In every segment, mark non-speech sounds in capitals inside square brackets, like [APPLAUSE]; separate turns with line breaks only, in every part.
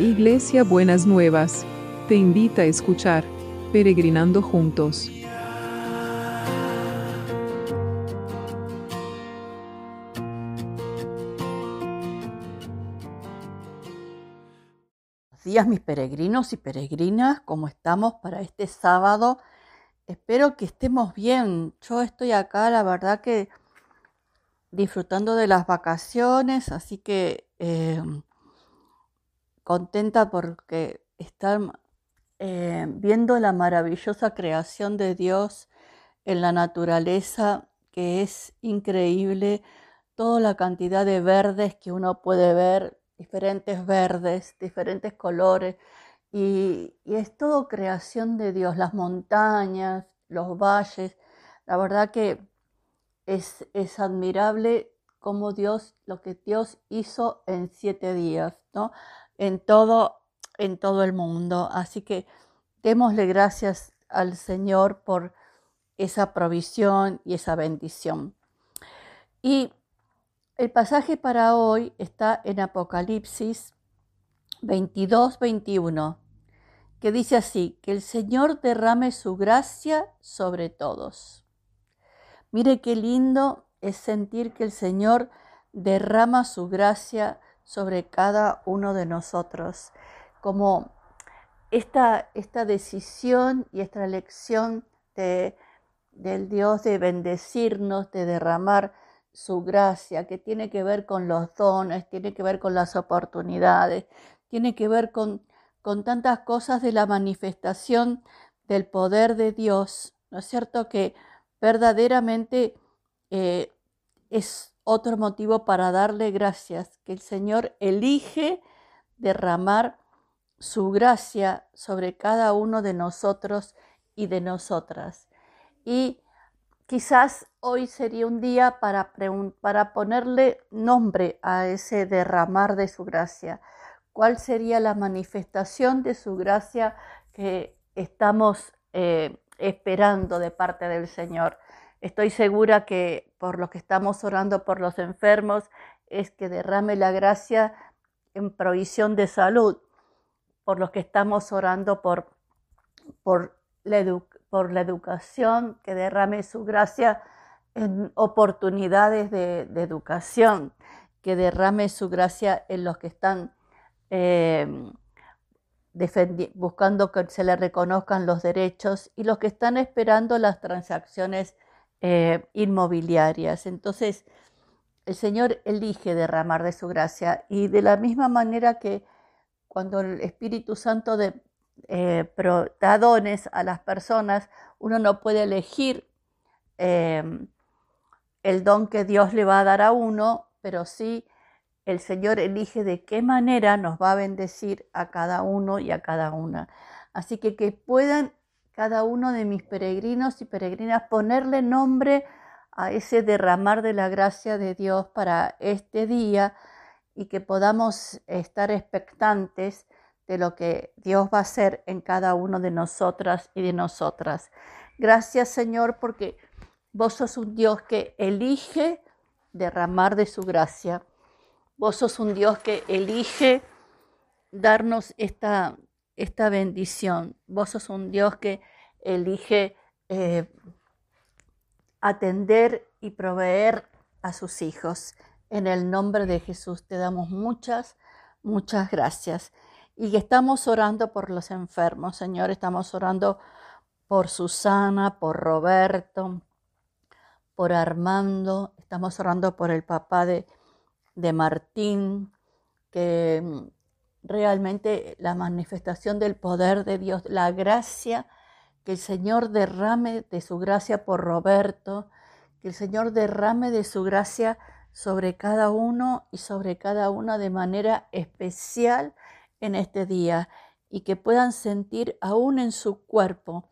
Iglesia Buenas Nuevas, te invita a escuchar Peregrinando Juntos.
Buenos días mis peregrinos y peregrinas, ¿cómo estamos para este sábado? Espero que estemos bien. Yo estoy acá, la verdad que disfrutando de las vacaciones, así que eh, contenta porque estar eh, viendo la maravillosa creación de Dios en la naturaleza, que es increíble, toda la cantidad de verdes que uno puede ver, diferentes verdes, diferentes colores, y, y es todo creación de Dios, las montañas, los valles, la verdad que es, es admirable cómo Dios, lo que Dios hizo en siete días, ¿no? En todo, en todo el mundo. Así que démosle gracias al Señor por esa provisión y esa bendición. Y el pasaje para hoy está en Apocalipsis 22, 21, que dice así, que el Señor derrame su gracia sobre todos. Mire qué lindo es sentir que el Señor derrama su gracia sobre cada uno de nosotros, como esta, esta decisión y esta elección de, del Dios de bendecirnos, de derramar su gracia, que tiene que ver con los dones, tiene que ver con las oportunidades, tiene que ver con, con tantas cosas de la manifestación del poder de Dios, ¿no es cierto? Que verdaderamente eh, es otro motivo para darle gracias, que el Señor elige derramar su gracia sobre cada uno de nosotros y de nosotras. Y quizás hoy sería un día para, para ponerle nombre a ese derramar de su gracia. ¿Cuál sería la manifestación de su gracia que estamos eh, esperando de parte del Señor? Estoy segura que por lo que estamos orando por los enfermos es que derrame la gracia en provisión de salud, por los que estamos orando por, por, la, por la educación, que derrame su gracia en oportunidades de, educación, que derrame su gracia en los que están eh, buscando que se le reconozcan los derechos y los que están esperando las transacciones eh, inmobiliarias. Entonces, el Señor elige derramar de su gracia y de la misma manera que cuando el Espíritu Santo de, eh, da dones a las personas, uno no puede elegir em, el don que Dios le va a dar a uno, pero sí el Señor elige de qué manera nos va a bendecir a cada uno y a cada una. Así que que puedan cada uno de mis peregrinos y peregrinas ponerle nombre a ese derramar de la gracia de Dios para este día y que podamos estar expectantes de lo que Dios va a hacer en cada uno de nosotras y de nosotras. Gracias Señor porque vos sos un Dios que elige derramar de su gracia. Vos sos un Dios que elige darnos esta esta bendición. Vos sos un Dios que elige eh, atender y proveer a sus hijos. En el nombre de Jesús te damos muchas, muchas gracias. Y estamos orando por los enfermos, Señor. Estamos orando por Susana, por Roberto, por Armando. Estamos orando por el papá de, de Martín, que realmente la manifestación del poder de Dios, la gracia, que el Señor derrame de su gracia por Roberto, que el Señor derrame de su gracia sobre cada uno y sobre cada una de manera especial en este día y que puedan sentir aún en su cuerpo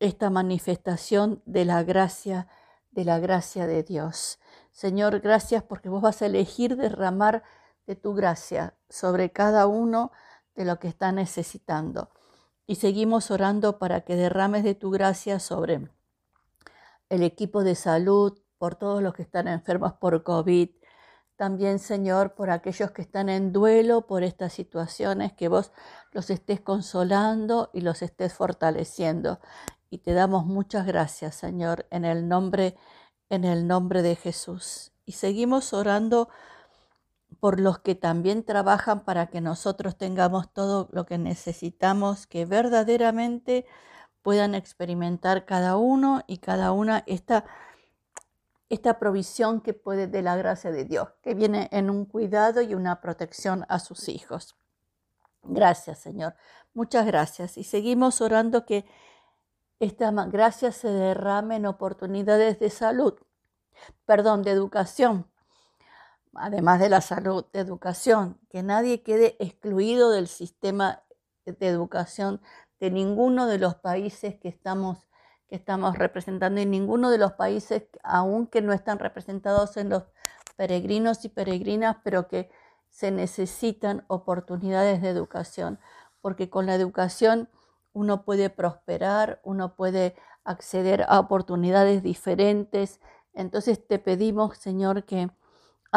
esta manifestación de la gracia, de la gracia de Dios. Señor, gracias porque vos vas a elegir derramar de tu gracia sobre cada uno de lo que está necesitando. Y seguimos orando para que derrames de tu gracia sobre el equipo de salud, por todos los que están enfermos por COVID, También, Señor, por aquellos que están en duelo por estas situaciones, que vos los estés consolando y los estés fortaleciendo. Y te damos muchas gracias, Señor, en el nombre, en el nombre de Jesús. Y seguimos orando por los que también trabajan para que nosotros tengamos todo lo que necesitamos, que verdaderamente puedan experimentar cada uno y cada una esta esta provisión que puede de la gracia de Dios, que viene en un cuidado y una protección a sus hijos. Gracias, Señor. Muchas gracias. Y seguimos orando que esta gracia se derrame en oportunidades de salud, perdón, de educación, además de la salud, de educación, que nadie quede excluido del sistema de educación de ninguno de los países que estamos que estamos representando y ninguno de los países, aún que no están representados en los peregrinos y peregrinas, pero que se necesitan oportunidades de educación, porque con la educación uno puede prosperar, uno puede acceder a oportunidades diferentes. Entonces te pedimos, Señor, que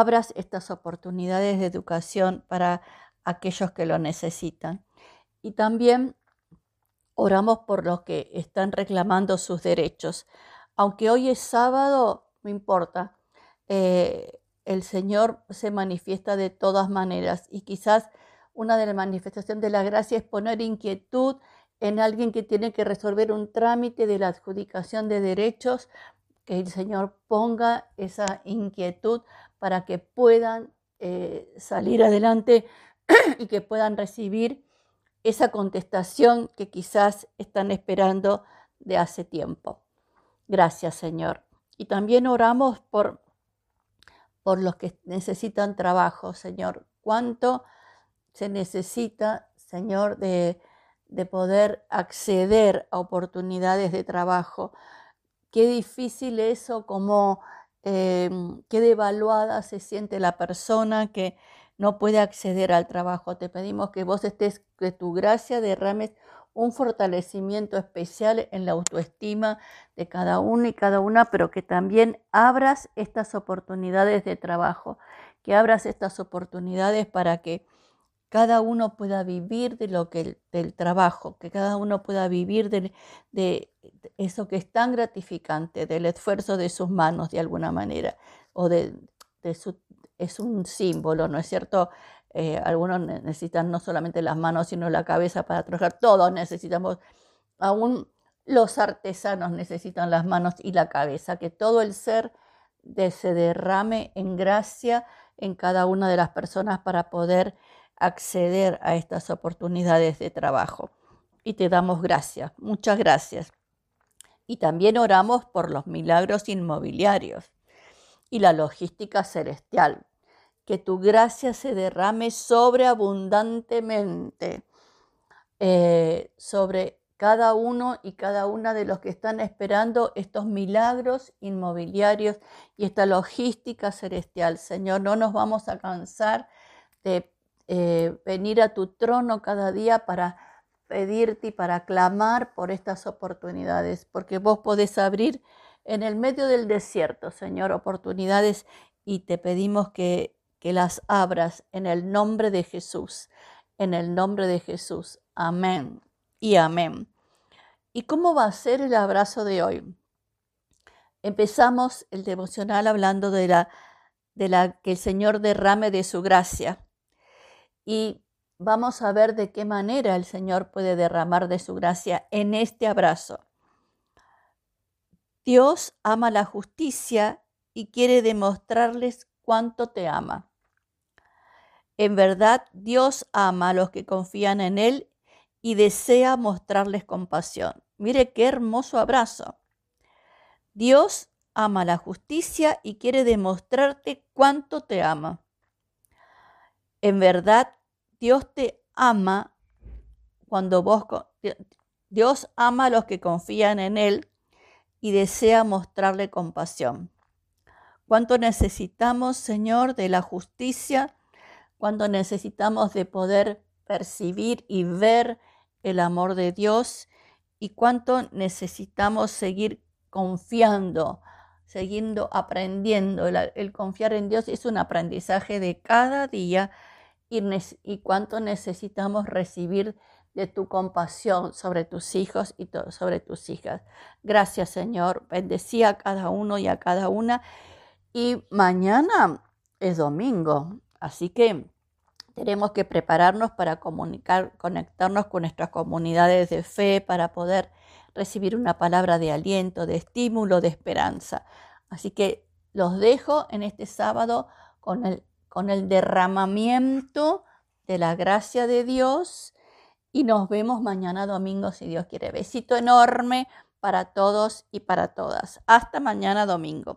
abras estas oportunidades de educación para aquellos que lo necesitan. Y también Oramos por los que están reclamando sus derechos. Aunque hoy es sábado, no importa. Eh, el Señor se manifiesta de todas maneras y quizás una de las manifestaciones de la gracia es poner inquietud en alguien que tiene que resolver un trámite de la adjudicación de derechos, que el Señor ponga esa inquietud para que puedan eh, salir adelante [CLEARS THROAT] y que puedan recibir esa contestación que quizás están esperando de hace tiempo. Gracias, Señor. Y también oramos por, por los que necesitan trabajo, Señor. ¿Cuánto se necesita, Señor, de, de poder acceder a oportunidades de trabajo? Qué difícil eso, como eh, qué devaluada se siente la persona que no puede acceder al trabajo. Te pedimos que vos estés, que tu gracia derrames un fortalecimiento especial en la autoestima de cada uno y cada una, pero que también abras estas oportunidades de trabajo, que abras estas oportunidades para que cada uno pueda vivir de lo que del trabajo, que cada uno pueda vivir de, de, eso que es tan gratificante, del esfuerzo de sus manos de alguna manera, o de, de su, es un símbolo, ¿no es cierto? Eh, algunos necesitan no solamente las manos, sino la cabeza para trabajar. Todos necesitamos, aún los artesanos necesitan las manos y la cabeza, que todo el ser se derrame en gracia en cada una de las personas para poder acceder a estas oportunidades de trabajo. Y te damos gracias, muchas gracias. Y también oramos por los milagros inmobiliarios y la logística celestial que tu gracia se derrame sobreabundantemente eh, sobre cada uno y cada una de los que están esperando estos milagros inmobiliarios y esta logística celestial. Señor, no nos vamos a cansar de eh, venir a tu trono cada día para pedirte y para clamar por estas oportunidades, porque vos podés abrir en el medio del desierto, Señor, oportunidades y te pedimos que que las abras en el nombre de Jesús, en el nombre de Jesús. Amén y amén. ¿Y cómo va a ser el abrazo de hoy? Empezamos el devocional hablando de la, de la que el Señor derrame de su gracia. Y vamos a ver de qué manera el Señor puede derramar de su gracia en este abrazo. Dios ama la justicia y quiere demostrarles cuánto te ama. En verdad, Dios ama a los que confían en Él y desea mostrarles compasión. Mire qué hermoso abrazo. Dios ama la justicia y quiere demostrarte cuánto te ama. En verdad, Dios te ama cuando vos... Dios ama a los que confían en Él y desea mostrarle compasión. ¿Cuánto necesitamos, Señor, de la justicia? cuando necesitamos de poder percibir y ver el amor de Dios y cuánto necesitamos seguir confiando siguiendo aprendiendo. El, confiar en Dios es un aprendizaje de cada día y, cuánto necesitamos recibir de tu compasión sobre tus hijos y sobre tus hijas. Gracias Señor, bendecí a cada uno y a cada una. Y mañana es domingo, así que tenemos que prepararnos para comunicar, conectarnos con nuestras comunidades de fe, para poder recibir una palabra de aliento, de estímulo, de esperanza. Así que los dejo en este sábado con el, con el derramamiento de la gracia de Dios y nos vemos mañana domingo si Dios quiere. Besito enorme para todos y para todas. Hasta mañana domingo.